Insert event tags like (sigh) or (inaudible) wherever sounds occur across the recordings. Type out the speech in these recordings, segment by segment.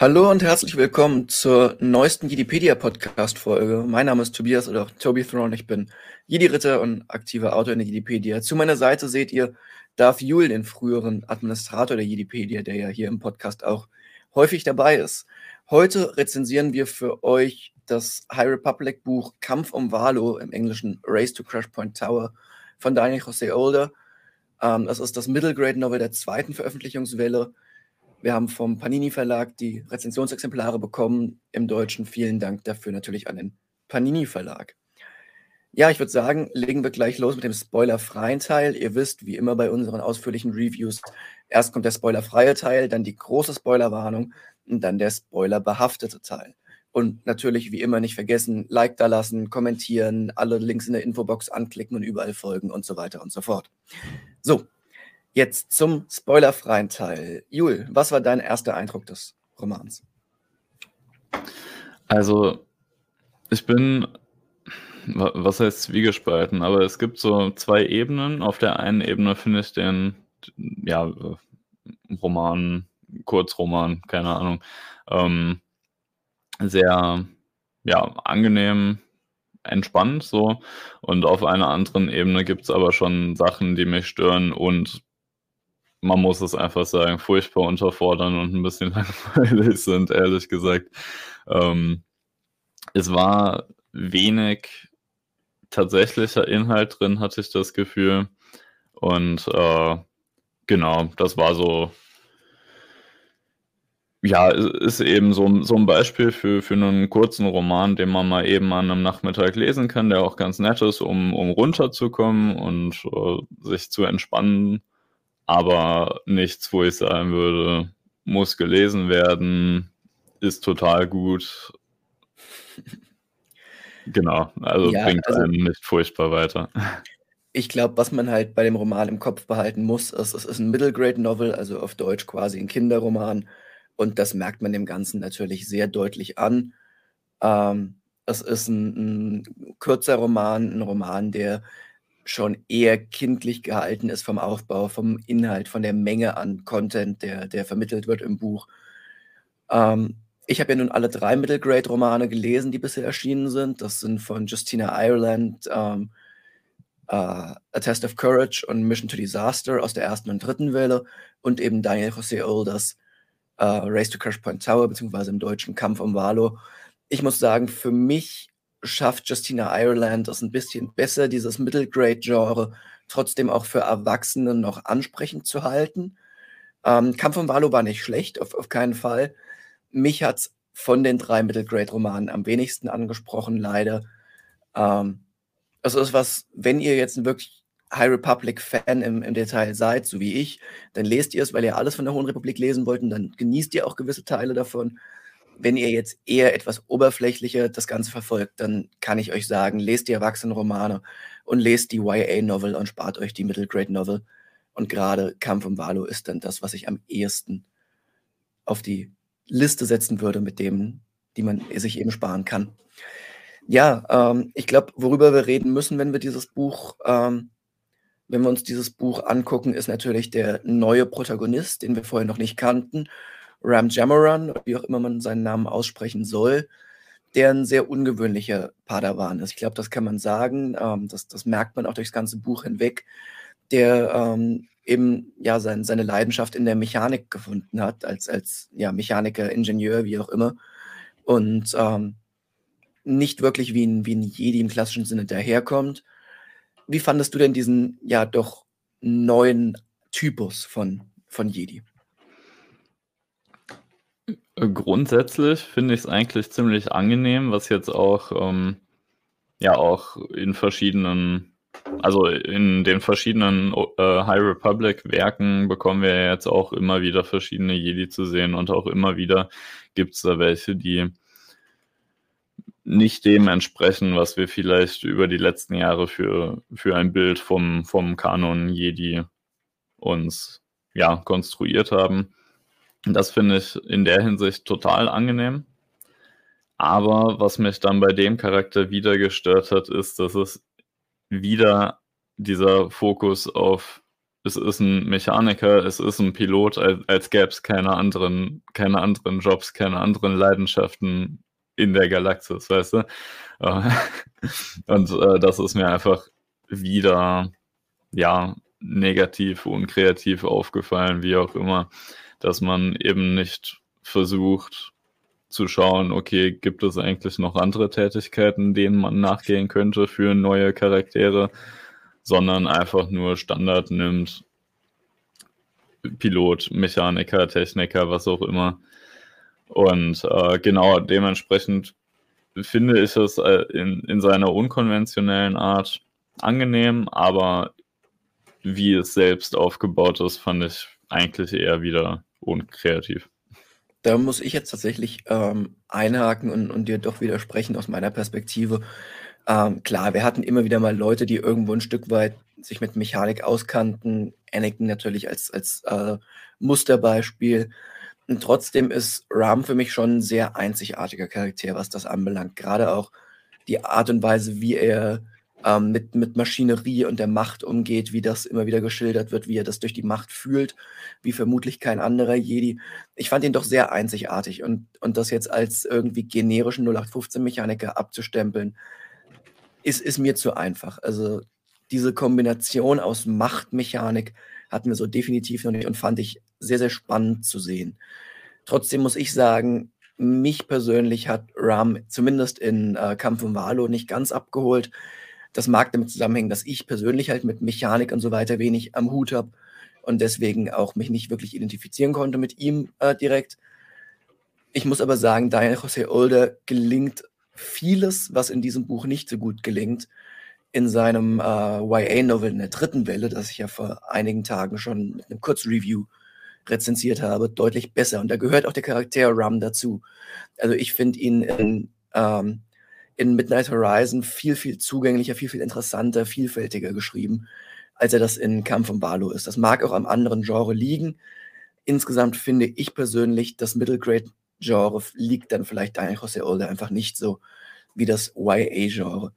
Hallo und herzlich willkommen zur neuesten Jedipedia-Podcast-Folge. Mein Name ist Tobias oder Toby Throne. Ich bin Jedi-Ritter und aktiver Autor in der Jedipedia. Zu meiner Seite seht ihr Darth Jul, den früheren Administrator der Jedipedia, der ja hier im Podcast auch häufig dabei ist. Heute rezensieren wir für euch das High Republic Buch Kampf um Valo im Englischen Race to Crash Point Tower von Daniel José Older. Ähm, das ist das Middle Grade Novel der zweiten Veröffentlichungswelle wir haben vom Panini Verlag die Rezensionsexemplare bekommen im Deutschen. Vielen Dank dafür natürlich an den Panini Verlag. Ja, ich würde sagen, legen wir gleich los mit dem spoilerfreien Teil. Ihr wisst, wie immer bei unseren ausführlichen Reviews, erst kommt der spoilerfreie Teil, dann die große Spoilerwarnung und dann der spoilerbehaftete Teil. Und natürlich, wie immer, nicht vergessen, Like da lassen, kommentieren, alle Links in der Infobox anklicken und überall folgen und so weiter und so fort. So, Jetzt zum spoilerfreien Teil. Jul, was war dein erster Eindruck des Romans? Also, ich bin, was heißt zwiegespalten, aber es gibt so zwei Ebenen. Auf der einen Ebene finde ich den, ja, Roman, Kurzroman, keine Ahnung, ähm, sehr, ja, angenehm, entspannt so. Und auf einer anderen Ebene gibt es aber schon Sachen, die mich stören und man muss es einfach sagen, furchtbar unterfordern und ein bisschen (laughs) langweilig sind, ehrlich gesagt. Ähm, es war wenig tatsächlicher Inhalt drin, hatte ich das Gefühl. Und äh, genau, das war so, ja, ist eben so, so ein Beispiel für, für einen kurzen Roman, den man mal eben an einem Nachmittag lesen kann, der auch ganz nett ist, um, um runterzukommen und äh, sich zu entspannen aber nichts, wo ich sagen würde, muss gelesen werden, ist total gut. genau, also ja, bringt also, einen nicht furchtbar weiter. Ich glaube, was man halt bei dem Roman im Kopf behalten muss, ist, es ist ein Middle Grade Novel, also auf Deutsch quasi ein Kinderroman. Und das merkt man dem Ganzen natürlich sehr deutlich an. Ähm, es ist ein, ein kürzer Roman, ein Roman, der schon eher kindlich gehalten ist vom Aufbau, vom Inhalt, von der Menge an Content, der, der vermittelt wird im Buch. Ähm, ich habe ja nun alle drei Middle Grade Romane gelesen, die bisher erschienen sind. Das sind von Justina Ireland, ähm, uh, A Test of Courage und Mission to Disaster aus der ersten und dritten Welle und eben Daniel José Olders uh, Race to Crash Point Tower, beziehungsweise im deutschen Kampf um Valo. Ich muss sagen, für mich schafft Justina Ireland das ein bisschen besser, dieses Middle Grade Genre trotzdem auch für Erwachsene noch ansprechend zu halten. Ähm, Kampf von Valo war nicht schlecht, auf, auf keinen Fall. Mich hat es von den drei Middle Grade Romanen am wenigsten angesprochen, leider. Ähm, also ist was, wenn ihr jetzt ein wirklich High Republic Fan im, im Detail seid, so wie ich, dann lest ihr es, weil ihr alles von der Hohen Republik lesen wollt und dann genießt ihr auch gewisse Teile davon wenn ihr jetzt eher etwas oberflächlicher das Ganze verfolgt, dann kann ich euch sagen, lest die Erwachsenenromane und lest die YA-Novel und spart euch die Middle Grade Novel. Und gerade Kampf um Valo ist dann das, was ich am ehesten auf die Liste setzen würde, mit dem, die man sich eben sparen kann. Ja, ähm, ich glaube, worüber wir reden müssen, wenn wir dieses Buch, ähm, wenn wir uns dieses Buch angucken, ist natürlich der neue Protagonist, den wir vorher noch nicht kannten Ram Jamoran, wie auch immer man seinen Namen aussprechen soll, der ein sehr ungewöhnlicher Padawan ist. Ich glaube, das kann man sagen. Ähm, das, das merkt man auch durchs ganze Buch hinweg, der ähm, eben ja sein, seine Leidenschaft in der Mechanik gefunden hat, als, als ja, Mechaniker, Ingenieur, wie auch immer. Und ähm, nicht wirklich wie ein, wie ein Jedi im klassischen Sinne daherkommt. Wie fandest du denn diesen ja doch neuen Typus von, von Jedi? Grundsätzlich finde ich es eigentlich ziemlich angenehm, was jetzt auch, ähm, ja, auch in verschiedenen, also in den verschiedenen äh, High Republic Werken bekommen wir jetzt auch immer wieder verschiedene Jedi zu sehen und auch immer wieder gibt es da welche, die nicht dem entsprechen, was wir vielleicht über die letzten Jahre für, für ein Bild vom, vom Kanon Jedi uns ja, konstruiert haben. Das finde ich in der Hinsicht total angenehm. Aber was mich dann bei dem Charakter wieder gestört hat, ist, dass es wieder dieser Fokus auf es ist ein Mechaniker, es ist ein Pilot, als, als gäbe es keine anderen, keine anderen Jobs, keine anderen Leidenschaften in der Galaxis, weißt du? (laughs) Und äh, das ist mir einfach wieder, ja, negativ, unkreativ aufgefallen, wie auch immer, dass man eben nicht versucht zu schauen, okay, gibt es eigentlich noch andere Tätigkeiten, denen man nachgehen könnte für neue Charaktere, sondern einfach nur Standard nimmt, Pilot, Mechaniker, Techniker, was auch immer. Und äh, genau dementsprechend finde ich es äh, in, in seiner unkonventionellen Art angenehm, aber wie es selbst aufgebaut ist, fand ich eigentlich eher wieder unkreativ. Da muss ich jetzt tatsächlich ähm, einhaken und, und dir doch widersprechen aus meiner Perspektive. Ähm, klar, wir hatten immer wieder mal Leute, die irgendwo ein Stück weit sich mit Mechanik auskannten. Anakin natürlich als, als äh, Musterbeispiel. Und trotzdem ist Ram für mich schon ein sehr einzigartiger Charakter, was das anbelangt. Gerade auch die Art und Weise, wie er ähm, mit, mit Maschinerie und der Macht umgeht, wie das immer wieder geschildert wird, wie er das durch die Macht fühlt, wie vermutlich kein anderer Jedi. Ich fand ihn doch sehr einzigartig und, und das jetzt als irgendwie generischen 0815-Mechaniker abzustempeln, ist, ist mir zu einfach. Also diese Kombination aus Machtmechanik hatten wir so definitiv noch nicht und fand ich sehr, sehr spannend zu sehen. Trotzdem muss ich sagen, mich persönlich hat Ram zumindest in äh, Kampf um Valo nicht ganz abgeholt. Das mag damit zusammenhängen, dass ich persönlich halt mit Mechanik und so weiter wenig am Hut habe und deswegen auch mich nicht wirklich identifizieren konnte mit ihm äh, direkt. Ich muss aber sagen, Daniel José Older gelingt vieles, was in diesem Buch nicht so gut gelingt in seinem äh, YA-Novel in der dritten Welle, das ich ja vor einigen Tagen schon mit einem Kurzreview rezensiert habe, deutlich besser. Und da gehört auch der Charakter Ram dazu. Also ich finde ihn in, ähm, in Midnight Horizon viel, viel zugänglicher, viel, viel interessanter, vielfältiger geschrieben, als er das in Kampf um Barlow ist. Das mag auch am anderen Genre liegen. Insgesamt finde ich persönlich, das Middle Grade Genre liegt dann vielleicht Daniel José Older einfach nicht so wie das YA-Genre.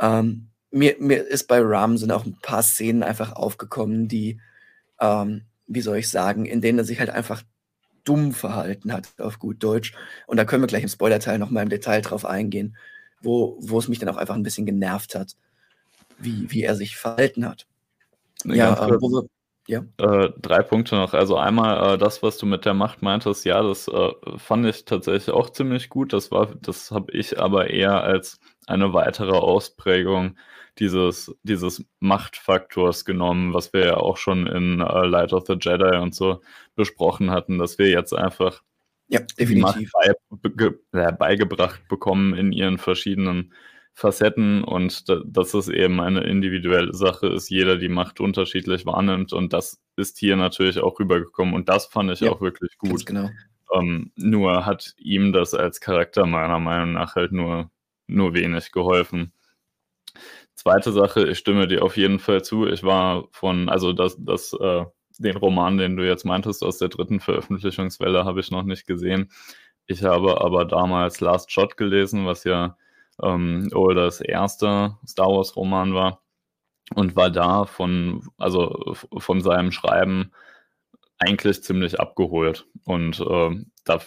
Ähm, mir, mir ist bei Ram sind auch ein paar Szenen einfach aufgekommen, die, ähm, wie soll ich sagen, in denen er sich halt einfach dumm verhalten hat, auf gut Deutsch. Und da können wir gleich im Spoilerteil noch mal im Detail drauf eingehen, wo, wo es mich dann auch einfach ein bisschen genervt hat, wie, wie er sich verhalten hat. Ja, äh, wo wir, ja. Äh, drei Punkte noch. Also einmal äh, das, was du mit der Macht meintest, ja, das äh, fand ich tatsächlich auch ziemlich gut. Das war, das habe ich aber eher als eine weitere Ausprägung dieses, dieses Machtfaktors genommen, was wir ja auch schon in äh, Light of the Jedi und so besprochen hatten, dass wir jetzt einfach ja, definitiv. Macht bei, beigebracht bekommen in ihren verschiedenen Facetten und dass es eben eine individuelle Sache ist, jeder die Macht unterschiedlich wahrnimmt und das ist hier natürlich auch rübergekommen und das fand ich ja, auch wirklich gut. Genau. Ähm, nur hat ihm das als Charakter meiner Meinung nach halt nur, nur wenig geholfen. Zweite Sache, ich stimme dir auf jeden Fall zu. Ich war von, also das, das, äh, den Roman, den du jetzt meintest, aus der dritten Veröffentlichungswelle, habe ich noch nicht gesehen. Ich habe aber damals Last Shot gelesen, was ja ähm, oder das erste Star Wars Roman war und war da von, also von seinem Schreiben eigentlich ziemlich abgeholt. Und äh, da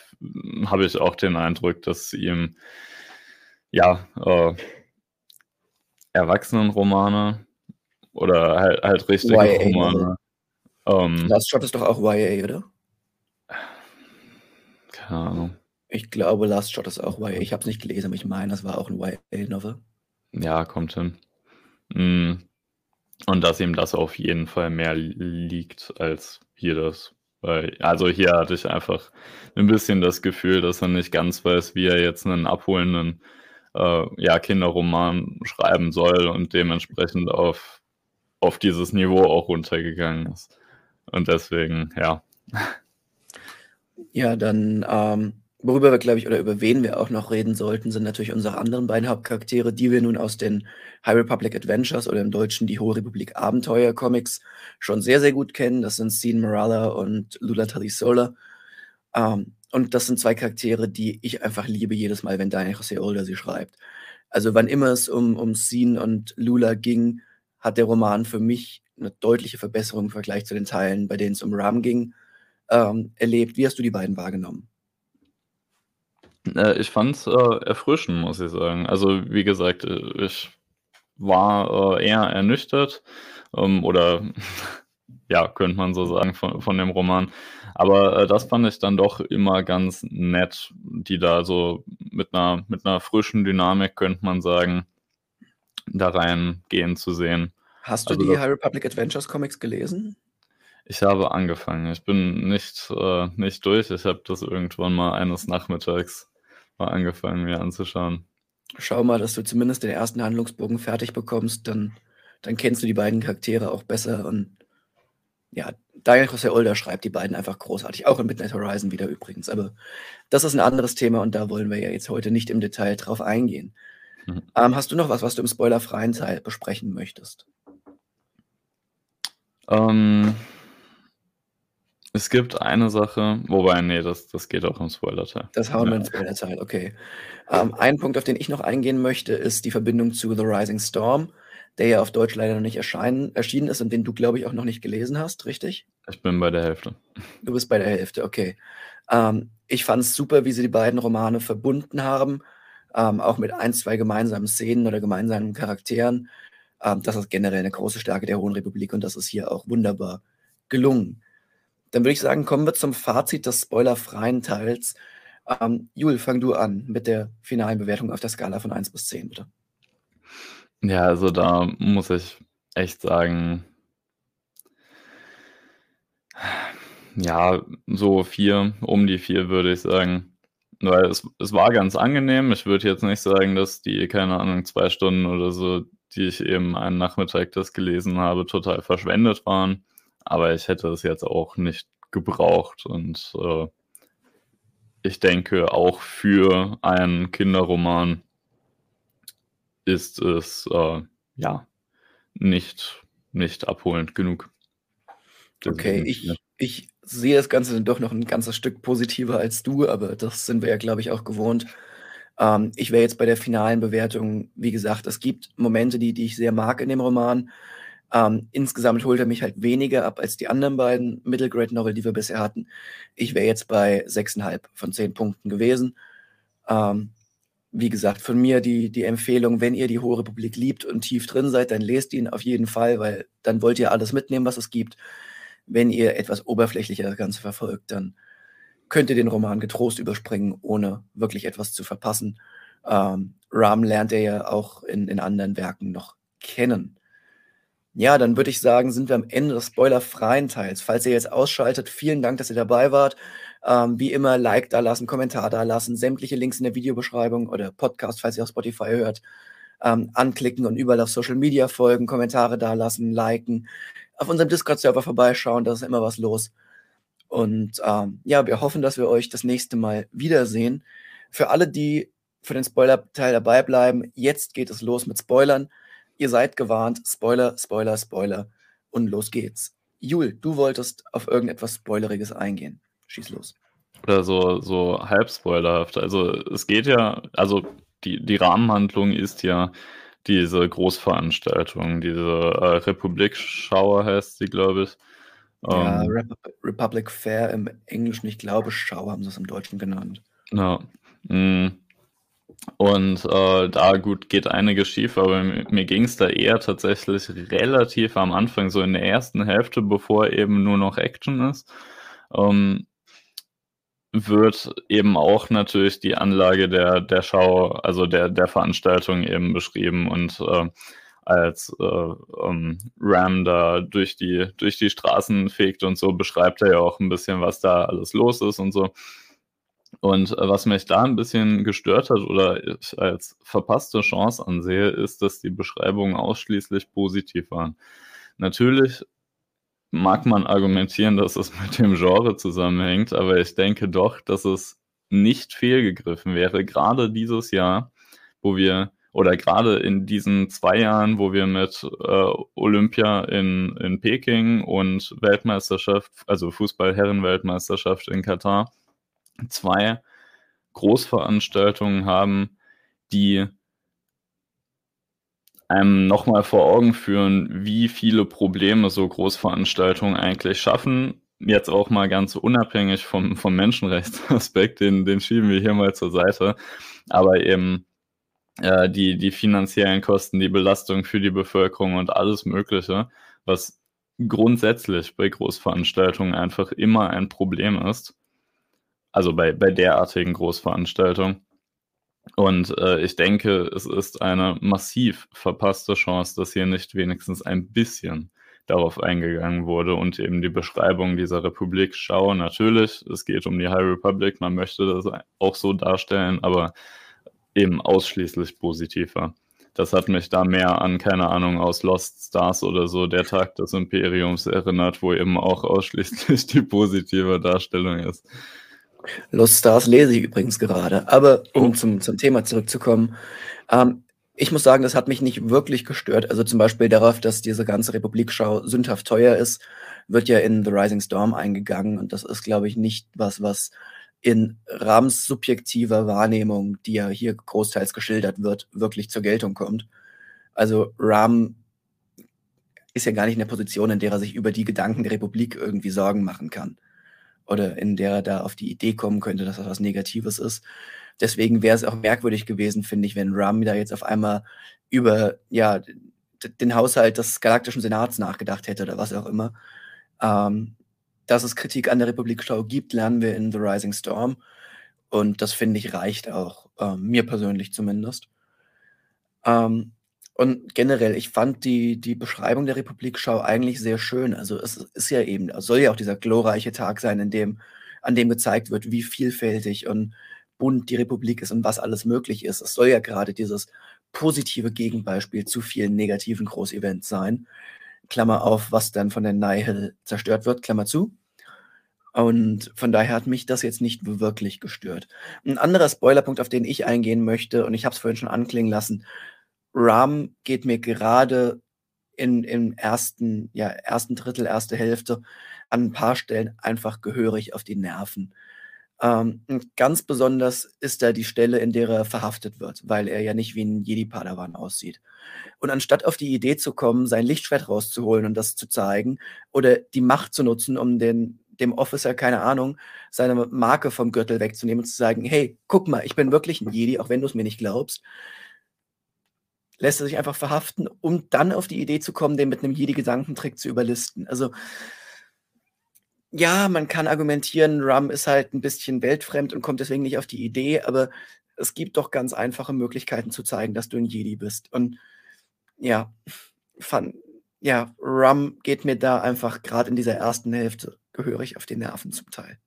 habe ich auch den Eindruck, dass ihm ja äh, Erwachsenenromane oder halt, halt richtige YA, Romane. Ähm, Last Shot ist doch auch YA, oder? Keine Ahnung. Ich glaube, Last Shot ist auch YA. Ich habe es nicht gelesen, aber ich meine, das war auch ein YA-Novel. Ja, kommt hin. Mm. Und dass ihm das auf jeden Fall mehr liegt als hier das. Weil, also hier hatte ich einfach ein bisschen das Gefühl, dass er nicht ganz weiß, wie er jetzt einen abholenden äh, ja, Kinderroman schreiben soll und dementsprechend auf, auf dieses Niveau auch runtergegangen ist. Und deswegen, ja. Ja, dann ähm, Worüber wir, glaube ich, oder über wen wir auch noch reden sollten, sind natürlich unsere anderen beiden Hauptcharaktere, die wir nun aus den High Republic Adventures oder im Deutschen die Hohe Republik Abenteuer Comics schon sehr, sehr gut kennen. Das sind Sean Morala und Lula Talisola. Ähm, und das sind zwei Charaktere, die ich einfach liebe jedes Mal, wenn Daniel José Older sie schreibt. Also wann immer es um, um Sean und Lula ging, hat der Roman für mich 'ne deutliche Verbesserung im Vergleich zu den Teilen, bei denen es um Ram ging, ähm, erlebt. Wie hast du die beiden wahrgenommen? Äh, ich fand's, äh, erfrischend, muss ich sagen. Also, wie gesagt, äh, ich war, äh, eher ernüchtert, ähm, oder (laughs) ja, könnte man so sagen von von dem Roman. Aber, äh, das fand ich dann doch immer ganz nett, die da so mit 'ner mit 'ner frischen Dynamik, könnte man sagen, da reingehen zu sehen. Hast du Also, die High Republic Adventures Comics gelesen? Ich habe angefangen. Ich bin nicht äh, nicht durch. Ich habe das irgendwann mal eines Nachmittags mal angefangen, mir anzuschauen. Schau mal, dass du zumindest den ersten Handlungsbogen fertig bekommst, dann dann kennst du die beiden Charaktere auch besser und ja, Daniel José Older schreibt die beiden einfach großartig, auch in Midnight Horizon wieder übrigens. Aber das ist 'n anderes Thema und da wollen wir ja jetzt heute nicht im Detail drauf eingehen. Mhm. Ähm, hast du noch was, was du im spoilerfreien Teil besprechen möchtest? Ähm es gibt eine Sache wobei, ne, das das geht auch im Spoilerteil. Das hauen wir Ja. ins Spoilerteil, okay. Ähm, ein Punkt, auf den ich noch eingehen möchte, ist die Verbindung zu „The Rising Storm“, der ja auf Deutsch leider noch nicht erscheinen erschienen ist und den du, glaube ich, auch noch nicht gelesen hast, richtig? Ich bin bei der Hälfte. Du bist bei der Hälfte, okay. Ähm, ich fand's super, wie sie die beiden Romane verbunden haben, ähm, auch mit 1, 2 gemeinsamen Szenen oder gemeinsamen Charakteren. Ähm, das ist generell 'ne große Stärke der Hohen Republik und das ist hier auch wunderbar gelungen. Dann würde ich sagen, kommen wir zum Fazit des spoilerfreien Teils. Ähm, Jul, fang du an mit der finalen Bewertung auf der Skala von 1 bis 10, bitte. Ja, also, da muss ich echt sagen ja, so 4, um die 4, würde ich sagen. Weil es es war ganz angenehm. Ich würde jetzt nicht sagen, dass die, keine Ahnung, 2 Stunden oder so, die ich eben einen Nachmittag das gelesen habe, total verschwendet waren, aber ich hätte es jetzt auch nicht gebraucht und, äh ich denke, auch für einen Kinderroman ist es, äh, ja, nicht nicht abholend genug. Okay, Deswegen 4. ich ich sehe das Ganze dann doch noch 'n ganzes Stück positiver als du, aber das sind wir ja, glaube ich, auch gewohnt. Ähm, ich wäre jetzt bei der finalen Bewertung wie gesagt, es gibt Momente, die die ich sehr mag in dem Roman. Ähm, insgesamt holt er mich halt weniger ab als die anderen beiden Middle Grade Novel, die wir bisher hatten. Ich wäre jetzt bei 6,5 von 10 Punkten gewesen. Ähm, wie gesagt, von mir die die Empfehlung, wenn ihr die Hohe Republik liebt und tief drin seid, dann lest ihn auf jeden Fall, weil dann wollt ihr alles mitnehmen, was es gibt. Wenn ihr etwas oberflächlicher das Ganze verfolgt, dann könnt ihr den Roman getrost überspringen, ohne wirklich etwas zu verpassen. Ähm, Ram lernt ihr ja auch in in anderen Werken noch kennen. Ja, dann würde ich sagen, sind wir am Ende des spoilerfreien Teils. Falls ihr jetzt ausschaltet, vielen Dank, dass ihr dabei wart. Ähm, wie immer Like dalassen, Kommentar dalassen, sämtliche Links in der Videobeschreibung oder Podcast, falls ihr auf Spotify hört, ähm, anklicken und überall auf Social Media folgen, Kommentare dalassen, liken, auf unserem Discord-Server vorbeischauen, da ist immer was los. Und, ähm, ja, wir hoffen, dass wir euch das nächste Mal wiedersehen. Für alle, die für den Spoilerteil dabei bleiben, jetzt geht es los mit Spoilern. Ihr seid gewarnt. Spoiler, Spoiler, Spoiler und los geht's. Jul, du wolltest auf irgendetwas Spoileriges eingehen. Schieß los. Oder so so halb spoilerhaft. Also, es geht ja also, die die Rahmenhandlung ist ja diese Großveranstaltung, diese, äh, Republik-Schau heißt sie, glaube ich. Ja, Ähm Repub Republic Fair im Englischen, ich glaube, Schau haben sie's im Deutschen genannt. Ja, hm, und, äh, da gut, geht einiges schief, aber mi mir ging's da eher tatsächlich relativ am Anfang, so in der ersten Hälfte, bevor eben nur noch Action ist, ähm wird eben auch natürlich die Anlage der der Schau also, der der Veranstaltung eben beschrieben und, äh, als, äh, ähm, Ram da durch die durch die Straßen fegt und so, beschreibt er ja auch 'n bisschen, was da alles los ist und so. Und, äh, was mich da 'n bisschen gestört hat oder ich als verpasste Chance ansehe, ist, dass die Beschreibungen ausschließlich positiv waren. Natürlich mag man argumentieren, dass es mit dem Genre zusammenhängt, aber ich denke doch, dass es nicht fehlgegriffen wäre, grade dieses Jahr, wo wir oder grade in diesen 2 Jahren, wo wir mit, äh, Olympia in in Peking und Weltmeisterschaft also, Fußball-Herren-Weltmeisterschaft in Katar, 2 Großveranstaltungen haben, die einem nochmal vor Augen führen, wie viele Probleme so Großveranstaltungen eigentlich schaffen. Jetzt auch mal ganz unabhängig vom, vom Menschenrechtsaspekt, den, den schieben wir hier mal zur Seite. Aber eben äh, die, die finanziellen Kosten, die Belastung für die Bevölkerung und alles Mögliche, was grundsätzlich bei Großveranstaltungen einfach immer ein Problem ist. Also bei, bei derartigen Großveranstaltungen. Und äh, ich denke, es ist eine massiv verpasste Chance, dass hier nicht wenigstens ein bisschen darauf eingegangen wurde und eben die Beschreibung dieser Republik Schau. Natürlich, es geht um die High Republic, man möchte das auch so darstellen, aber eben ausschließlich positiver. Das hat mich da mehr an, keine Ahnung, aus Lost Stars oder so, der Tag des Imperiums erinnert, wo eben auch ausschließlich die positive Darstellung ist. Lost Stars lese ich übrigens gerade. Aber um oh. zum, zum Thema zurückzukommen, ähm, ich muss sagen, das hat mich nicht wirklich gestört. Also zum Beispiel darauf, dass diese ganze Republikschau sündhaft teuer ist, wird ja in The Rising Storm eingegangen. Und das ist, glaube ich, nicht was, was in Rams subjektiver Wahrnehmung, die ja hier großteils geschildert wird, wirklich zur Geltung kommt. Also Ram ist ja gar nicht in der Position, in der er sich über die Gedanken der Republik irgendwie Sorgen machen kann oder in der er da auf die Idee kommen könnte, dass das was Negatives ist. Deswegen wäre es auch merkwürdig gewesen, finde ich, wenn Ram da jetzt auf einmal über ja, den Haushalt des Galaktischen Senats nachgedacht hätte oder was auch immer. Ähm, dass es Kritik an der Republikschau gibt, lernen wir in The Rising Storm. Und das finde ich reicht auch, äh, mir persönlich zumindest. Ähm, und generell, ich fand die, die Beschreibung der Republikschau eigentlich sehr schön. Also es ist ja eben, es soll ja auch dieser glorreiche Tag sein, in dem, an dem gezeigt wird, wie vielfältig und bunt die Republik ist und was alles möglich ist. Es soll ja gerade dieses positive Gegenbeispiel zu vielen negativen Großevents sein. Klammer auf, was dann von der Nihil zerstört wird, Klammer zu. Und von daher hat mich das jetzt nicht wirklich gestört. Ein anderer Spoilerpunkt, auf den ich eingehen möchte, und ich habe es vorhin schon anklingen lassen, Ram geht mir gerade in, im ersten, ja, ersten Drittel, erste Hälfte an ein paar Stellen einfach gehörig auf die Nerven. Ähm, ganz besonders ist da die Stelle, in der er verhaftet wird, weil er ja nicht wie ein Jedi-Padawan aussieht. Und anstatt auf die Idee zu kommen, sein Lichtschwert rauszuholen und das zu zeigen oder die Macht zu nutzen, um den, dem Officer, keine Ahnung, seine Marke vom Gürtel wegzunehmen und zu sagen, hey, guck mal, ich bin wirklich ein Jedi, auch wenn du es mir nicht glaubst, lässt er sich einfach verhaften, um dann auf die Idee zu kommen, den mit einem Jedi-Gedankentrick zu überlisten. Also, ja, man kann argumentieren, Rum ist halt ein bisschen weltfremd und kommt deswegen nicht auf die Idee, aber es gibt doch ganz einfache Möglichkeiten zu zeigen, dass du ein Jedi bist. Und ja, fun, ja, Rum geht mir da einfach gerade in dieser ersten Hälfte gehörig auf die Nerven zum Teil.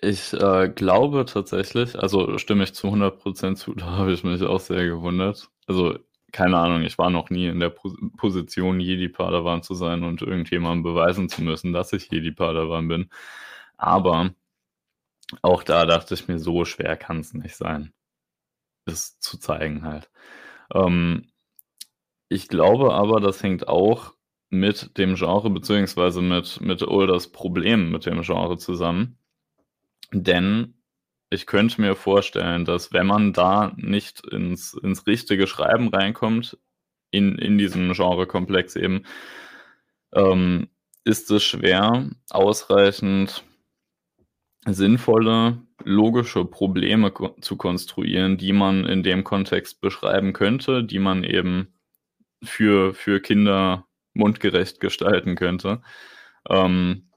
Ich äh, glaube tatsächlich, also stimme ich zu 100% zu, (laughs) da habe ich mich auch sehr gewundert. Also keine Ahnung, ich war noch nie in der Pos Position, Jedi-Padawan zu sein und irgendjemandem beweisen zu müssen, dass ich Jedi-Padawan bin. Aber auch da dachte ich mir, so schwer kann es nicht sein, es zu zeigen halt. Ähm, ich glaube aber, das hängt auch mit dem Genre beziehungsweise mit, mit Ulders Problem mit dem Genre zusammen. Denn ich könnte mir vorstellen, dass wenn man da nicht ins, ins richtige Schreiben reinkommt, in, in diesem Genrekomplex eben, ähm, ist es schwer, ausreichend sinnvolle, logische Probleme ko zu konstruieren, die man in dem Kontext beschreiben könnte, die man eben für, für Kinder mundgerecht gestalten könnte. Ähm,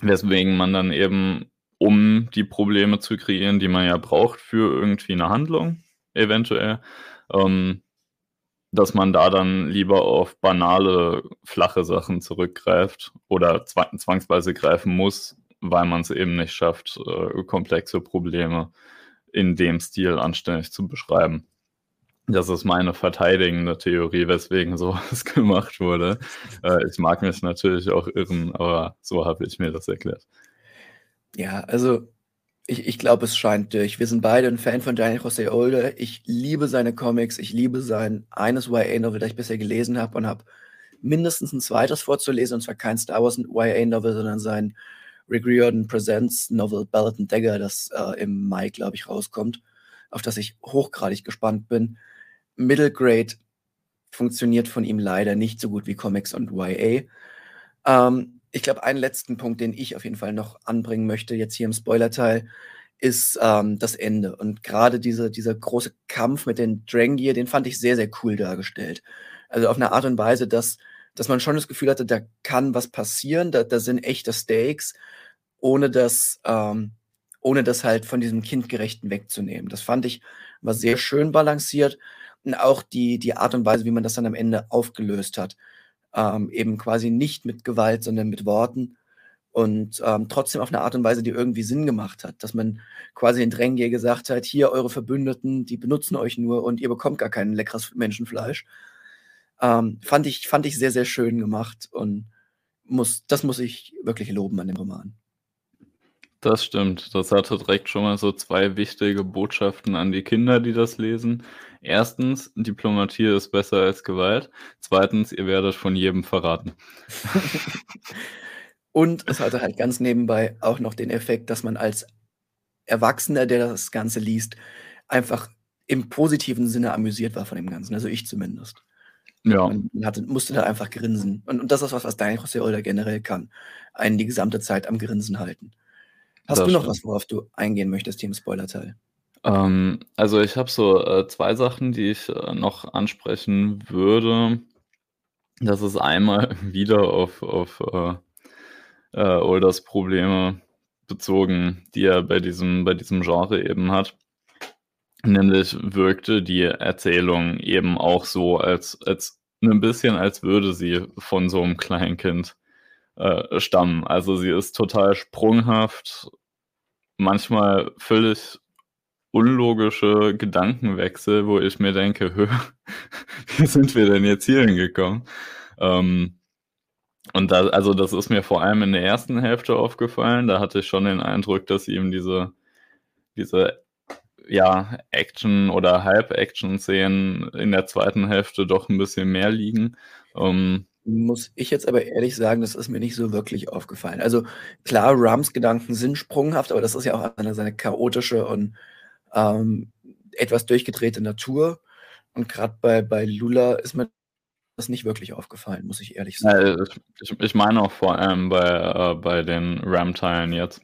weswegen man dann eben um die Probleme zu kreieren, die man ja braucht für irgendwie eine Handlung, eventuell, ähm, dass man da dann lieber auf banale, flache Sachen zurückgreift oder zwangsweise greifen muss, weil man es eben nicht schafft, äh, komplexe Probleme in dem Stil anständig zu beschreiben. Das ist meine verteidigende Theorie, weswegen sowas (laughs) gemacht wurde. Äh, ich mag mich natürlich auch irren, aber so habe ich mir das erklärt. Ja, also ich, ich glaube, es scheint durch. Wir sind beide ein Fan von Daniel José Older. Ich liebe seine Comics. Ich liebe sein eines YA-Novel, das ich bisher gelesen habe und habe mindestens ein zweites vorzulesen, und zwar kein Star Wars YA-Novel, sondern sein Rick Riordan Presents Novel Ballad and Dagger, das äh, im Mai, glaube ich, rauskommt, auf das ich hochgradig gespannt bin. Middle Grade funktioniert von ihm leider nicht so gut wie Comics und YA. Ähm, ich glaube, einen letzten Punkt, den ich auf jeden Fall noch anbringen möchte, jetzt hier im Spoiler-Teil, ist ähm, das Ende. Und gerade diese, dieser große Kampf mit den Drangir, den fand ich sehr, sehr cool dargestellt. Also auf eine Art und Weise, dass, dass man schon das Gefühl hatte, da kann was passieren, da, da sind echte Stakes, ohne das, ähm, ohne das halt von diesem Kindgerechten wegzunehmen. Das fand ich war sehr schön balanciert und auch die, die Art und Weise, wie man das dann am Ende aufgelöst hat. Ähm, eben quasi nicht mit Gewalt, sondern mit Worten und ähm, trotzdem auf eine Art und Weise, die irgendwie Sinn gemacht hat, dass man quasi den Drängier gesagt hat, hier eure Verbündeten, die benutzen euch nur und ihr bekommt gar kein leckeres Menschenfleisch. Ähm, fand, ich, fand ich sehr, sehr schön gemacht und muss, das muss ich wirklich loben an dem Roman. Das stimmt. Das hatte direkt schon mal so zwei wichtige Botschaften an die Kinder, die das lesen. Erstens, Diplomatie ist besser als Gewalt. Zweitens, ihr werdet von jedem verraten. (laughs) Und es hatte halt ganz nebenbei auch noch den Effekt, dass man als Erwachsener, der das Ganze liest, einfach im positiven Sinne amüsiert war von dem Ganzen. Also ich zumindest. Ja. Man hatte, musste da einfach grinsen. Und, und das ist was, was Daniel José Older generell kann. Einen die gesamte Zeit am Grinsen halten. Hast das du noch stimmt. was, worauf du eingehen möchtest, Team Spoiler-Teil? Ähm, also ich habe so äh, zwei Sachen, die ich äh, noch ansprechen würde. Das ist einmal (laughs) wieder auf, auf äh, äh, Olders Probleme bezogen, die er bei diesem, bei diesem Genre eben hat. Nämlich wirkte die Erzählung eben auch so, als, als ein bisschen, als würde sie von so einem Kleinkind äh, stammen. Also sie ist total sprunghaft, manchmal völlig unlogische Gedankenwechsel, wo ich mir denke, (laughs) wie sind wir denn jetzt hier hingekommen? Ähm, und da, also das ist mir vor allem in der ersten Hälfte aufgefallen. Da hatte ich schon den Eindruck, dass ihm diese, diese ja, Action- oder Halb-Action-Szenen in der zweiten Hälfte doch ein bisschen mehr liegen. Um, muss ich jetzt aber ehrlich sagen, das ist mir nicht so wirklich aufgefallen. Also klar, Rams Gedanken sind sprunghaft, aber das ist ja auch eine, seine chaotische und ähm, etwas durchgedrehte Natur. Und gerade bei, bei Lula ist mir das nicht wirklich aufgefallen, muss ich ehrlich sagen. ich, ich, meine auch vor allem bei, äh, bei den RAM-Teilen jetzt.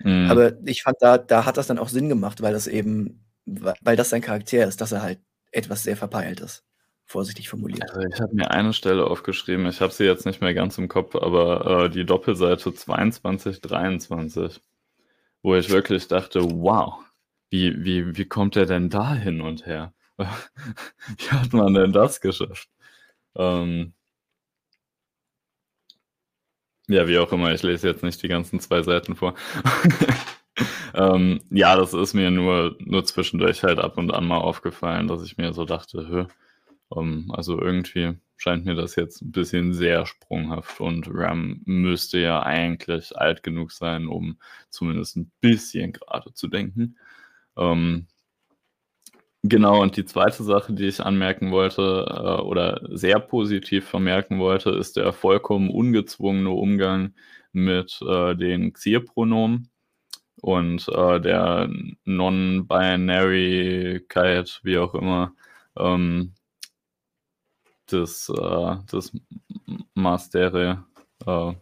Mhm. Aber ich fand, da, da hat das dann auch Sinn gemacht, weil das eben, weil das sein Charakter ist, dass er halt etwas sehr verpeilt ist vorsichtig formuliert. Also ich habe mir eine Stelle aufgeschrieben, ich habe sie jetzt nicht mehr ganz im Kopf, aber äh, die Doppelseite 22, 23, wo ich wirklich dachte, wow, wie, wie, wie kommt er denn da hin und her? (laughs) wie hat man denn das geschafft? Ähm, ja, wie auch immer, ich lese jetzt nicht die ganzen zwei Seiten vor. (laughs) ähm, ja, das ist mir nur, nur zwischendurch halt ab und an mal aufgefallen, dass ich mir so dachte, hö, um, ähm, also irgendwie scheint mir das jetzt ein bisschen sehr sprunghaft und Ram müsste ja eigentlich alt genug sein, um zumindest ein bisschen gerade zu denken. Um, ähm, genau, und die zweite Sache, die ich anmerken wollte äh, oder sehr positiv vermerken wollte, ist der vollkommen ungezwungene Umgang mit äh, den Xir-Pronomen und äh, der Non-Binary-Keit, wie auch immer, ähm, des, äh, des Mastere. Äh,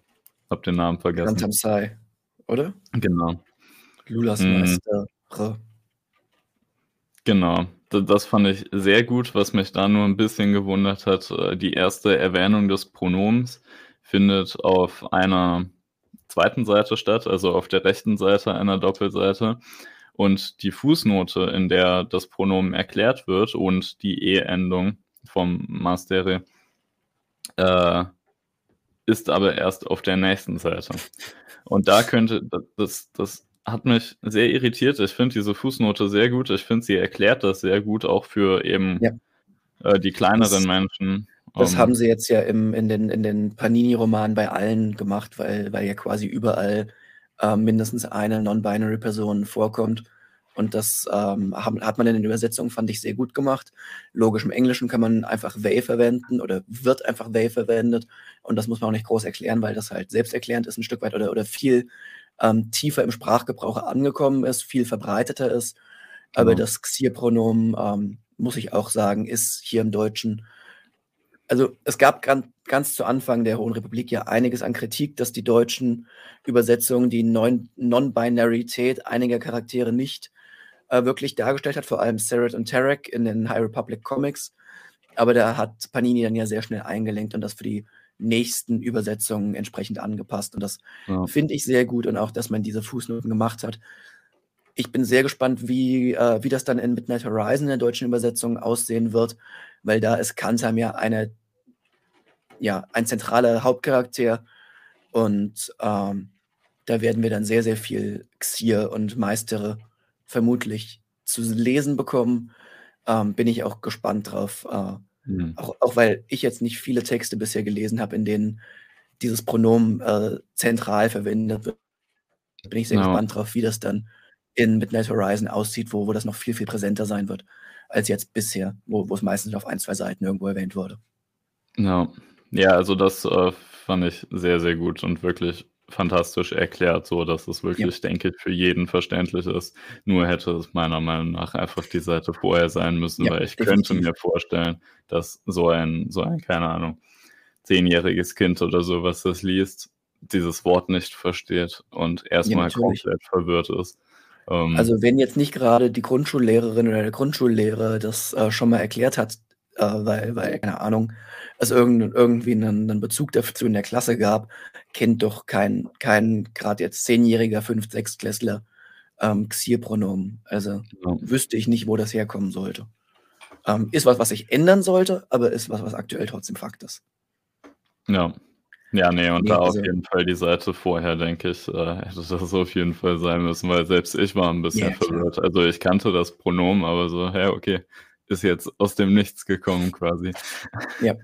hab den Namen vergessen. Gantam Sai, oder? Genau. Lulas mhm. Meister. Genau. Das fand ich sehr gut. Was mich da nur ein bisschen gewundert hat, äh, die erste Erwähnung des Pronoms findet auf einer zweiten Seite statt, also auf der rechten Seite einer Doppelseite. Und die Fußnote, in der das Pronomen erklärt wird und die E-Endung, vom Mastere, äh, ist aber erst auf der nächsten Seite. Und da könnte, das, das hat mich sehr irritiert. Ich finde diese Fußnote sehr gut. Ich finde, sie erklärt das sehr gut, auch für eben ja. äh, die kleineren das, Menschen. Das um, haben sie jetzt ja im, in den, in den Panini-Romanen bei allen gemacht, weil, weil ja quasi überall äh, mindestens eine Non-Binary-Person vorkommt. Und das ähm, hat man in den Übersetzungen, fand ich, sehr gut gemacht. Logisch, im Englischen kann man einfach they verwenden oder wird einfach they verwendet. Und das muss man auch nicht groß erklären, weil das halt selbsterklärend ist ein Stück weit oder, oder viel ähm, tiefer im Sprachgebrauch angekommen ist, viel verbreiteter ist. Aber genau. das Xir-Pronomen, ähm, muss ich auch sagen, ist hier im Deutschen. Also es gab ganz, ganz zu Anfang der Hohen Republik ja einiges an Kritik, dass die deutschen Übersetzungen die Non-Binarität einiger Charaktere nicht äh, wirklich dargestellt hat, vor allem Seret und Tarek in den High Republic Comics. Aber da hat Panini dann ja sehr schnell eingelenkt und das für die nächsten Übersetzungen entsprechend angepasst. Und das ja. finde ich sehr gut und auch, dass man diese Fußnoten gemacht hat. Ich bin sehr gespannt, wie, äh, wie das dann in Midnight Horizon in der deutschen Übersetzung aussehen wird, weil da ist Kantam ja eine, ja, ein zentraler Hauptcharakter und ähm, da werden wir dann sehr, sehr viel Xier und Meistere vermutlich zu lesen bekommen. Ähm, bin ich auch gespannt drauf. Äh, mhm. auch, auch, weil ich jetzt nicht viele Texte bisher gelesen habe, in denen dieses Pronomen äh, zentral verwendet wird. Bin ich sehr ja. gespannt drauf, wie das dann in Midnight Horizon aussieht, wo, wo das noch viel, viel präsenter sein wird, als jetzt bisher, wo, wo es meistens auf ein, zwei Seiten irgendwo erwähnt wurde. Ja, ja also das äh, fand ich sehr, sehr gut und wirklich fantastisch erklärt, so dass es wirklich, ja. denke ich, für jeden verständlich ist. Nur hätte es meiner Meinung nach einfach die Seite vorher sein müssen, ja, weil ich definitiv. könnte mir vorstellen, dass so ein, so ein, keine Ahnung, zehnjähriges Kind oder so, was das liest, dieses Wort nicht versteht und erstmal ja, komplett verwirrt ist. Ähm, also wenn jetzt nicht gerade die Grundschullehrerin oder der Grundschullehrer das äh, schon mal erklärt hat, äh, weil, weil, keine Ahnung, es irgend, irgendwie einen, einen, Bezug dazu in der Klasse gab, kennt doch kein, kein gerade jetzt zehnjähriger, fünf, sechs Klässler ähm, Xierpronomen. Also ja. wüsste ich nicht, wo das herkommen sollte. Ähm, ist was, was sich ändern sollte, aber ist was, was aktuell trotzdem Fakt ist. Ja. Ja, nee, und nee, da also, auf jeden Fall die Seite vorher, denke ich, äh, hätte das auf jeden Fall sein müssen, weil selbst ich war ein bisschen ja, verwirrt. Also ich kannte das Pronomen, aber so, ja, okay, ist jetzt aus dem Nichts gekommen quasi. Ja.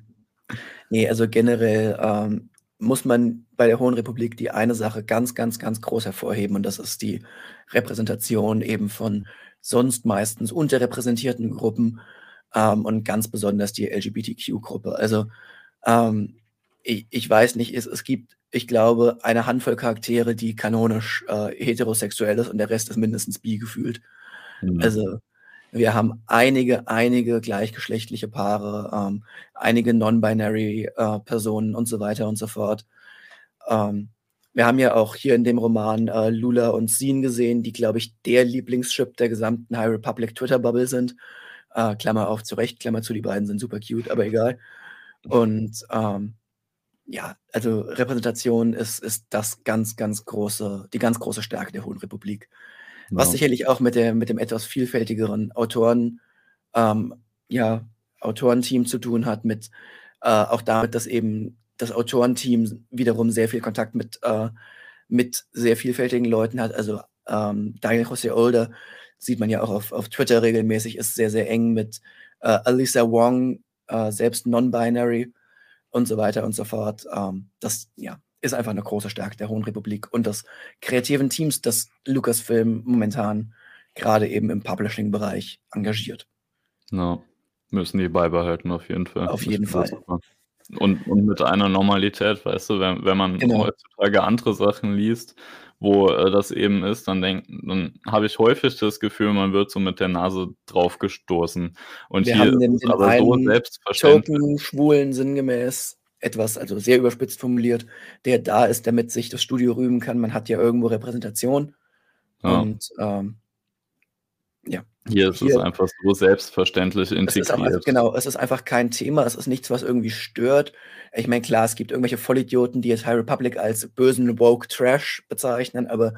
Nee, also generell ähm, muss man bei der Hohen Republik die eine Sache ganz, ganz, ganz groß hervorheben und das ist die Repräsentation eben von sonst meistens unterrepräsentierten Gruppen ähm, und ganz besonders die LGBTQ-Gruppe. Also ähm, ich, ich, weiß nicht, es, es, gibt, ich glaube, eine Handvoll Charaktere, die kanonisch äh, heterosexuell ist und der Rest ist mindestens bi gefühlt. Mhm. Also wir haben einige, einige gleichgeschlechtliche Paare, ähm, einige non-binary äh, und so weiter und so fort. Ähm, wir haben ja auch hier in dem Roman äh, Lula und Sin gesehen, die, glaube ich, der Lieblingschip der gesamten High Republic Twitter-Bubble sind. Äh, Klammer auf, zurecht, Klammer zu, die beiden sind super cute, aber egal. Und ähm, ja, also Repräsentation ist, ist das ganz, ganz große, die ganz große Stärke der Hohen Republik. Was genau. sicherlich auch mit, der, mit dem etwas vielfältigeren Autoren, ähm, ja, Autorenteam zu tun hat, mit äh, auch damit, dass eben das Autorenteam wiederum sehr viel Kontakt mit, äh, mit sehr vielfältigen Leuten hat. Also ähm, Daniel Jose Older sieht man ja auch auf, auf Twitter regelmäßig, ist sehr, sehr eng mit äh, Alisa Wong, äh, selbst non-binary und so weiter und so fort. Ähm, das, ja, ist einfach eine große Stärke der Hohen Republik und des kreativen Teams, das Lucasfilm momentan gerade eben im Publishing-Bereich engagiert. Ja, müssen die beibehalten auf jeden Fall. Auf jeden Fall. Und, und mit einer Normalität, weißt du, wenn, wenn man genau. heutzutage andere Sachen liest, wo äh, das eben ist, dann, denk, dann habe ich häufig das Gefühl, man wird so mit der Nase drauf gestoßen. Und Wir hier ist es aber so selbstverständlich. Token, schwulen sinngemäß etwas, also sehr überspitzt formuliert, der da ist, damit sich das Studio rühmen kann. Man hat ja irgendwo Repräsentation. Ja. Und ähm, ja. Hier ist Hier, es einfach so selbstverständlich integriert. Es einfach, genau, es ist einfach kein Thema, es ist nichts, was irgendwie stört. Ich meine, klar, es gibt irgendwelche Vollidioten, die jetzt High Republic als bösen Woke Trash bezeichnen, aber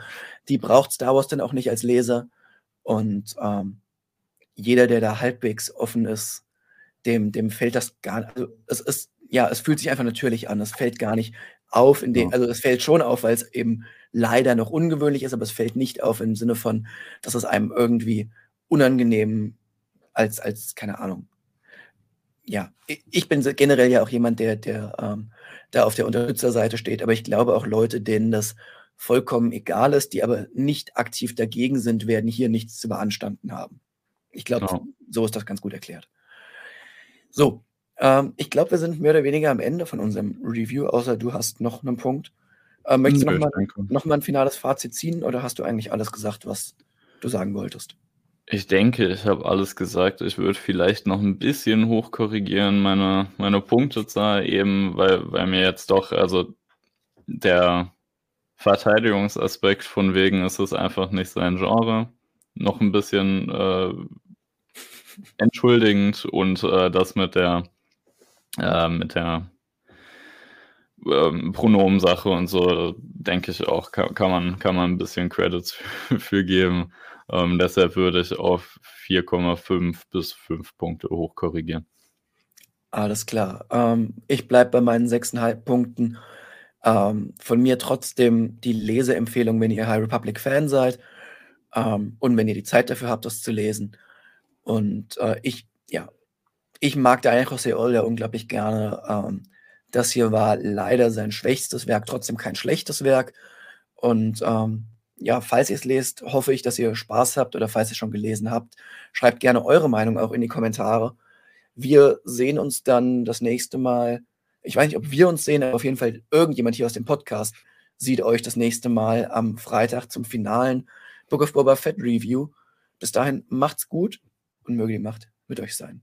die braucht Star Wars dann auch nicht als Leser. Und ähm, jeder, der da halbwegs offen ist, dem, dem fällt das gar nicht. Also es ist ja, es fühlt sich einfach natürlich an. Es fällt gar nicht auf, in dem, ja. also es fällt schon auf, weil es eben leider noch ungewöhnlich ist, aber es fällt nicht auf im Sinne von, dass es einem irgendwie unangenehm als, als, keine Ahnung. Ja, ich bin generell ja auch jemand, der, der ähm, da auf der Unterstützerseite steht, aber ich glaube auch Leute, denen das vollkommen egal ist, die aber nicht aktiv dagegen sind, werden hier nichts zu beanstanden haben. Ich glaube, ja. so ist das ganz gut erklärt. So, ähm, ich glaube, wir sind mehr oder weniger am Ende von unserem Review, außer du hast noch einen Punkt. Äh, möchtest du nochmal noch mal ein finales Fazit ziehen oder hast du eigentlich alles gesagt, was du sagen wolltest? Ich denke, ich habe alles gesagt. Ich würde vielleicht noch 'n bisschen hochkorrigieren, meine meine Punktezahl eben, weil weil mir jetzt doch also, der Verteidigungsaspekt von wegen, es ist einfach nicht sein Genre, noch 'n bisschen, äh, entschuldigend und, äh, das mit der äh, mit der ähm, Pronomensache und so, denke ich auch, ka kann man kann man 'n bisschen Credits (laughs) für geben. Ähm, deshalb würde ich auf 4,5 bis 5 Punkte hochkorrigieren. Alles klar. Ähm, ich bleibe bei meinen 6,5 Punkten. Ähm, von mir trotzdem die Leseempfehlung, wenn ihr High Republic Fan seid, ähm, und wenn ihr die Zeit dafür habt, das zu lesen. Und, äh, ich ja, ich mag Diana José Older unglaublich gerne. Ähm, das hier war leider sein schwächstes Werk, trotzdem kein schlechtes Werk. Und, ähm, ja, falls ihr's lest, hoffe ich, dass ihr Spaß habt oder falls ihr schon gelesen habt, schreibt gerne eure Meinung auch in die Kommentare. Wir sehen uns dann das nächste Mal ich weiß nicht, ob wir uns sehen, aber auf jeden Fall irgendjemand hier aus dem Podcast sieht euch das nächste Mal am Freitag zum finalen Book of Boba Fett Review. Bis dahin macht's gut und möge die Macht mit euch sein.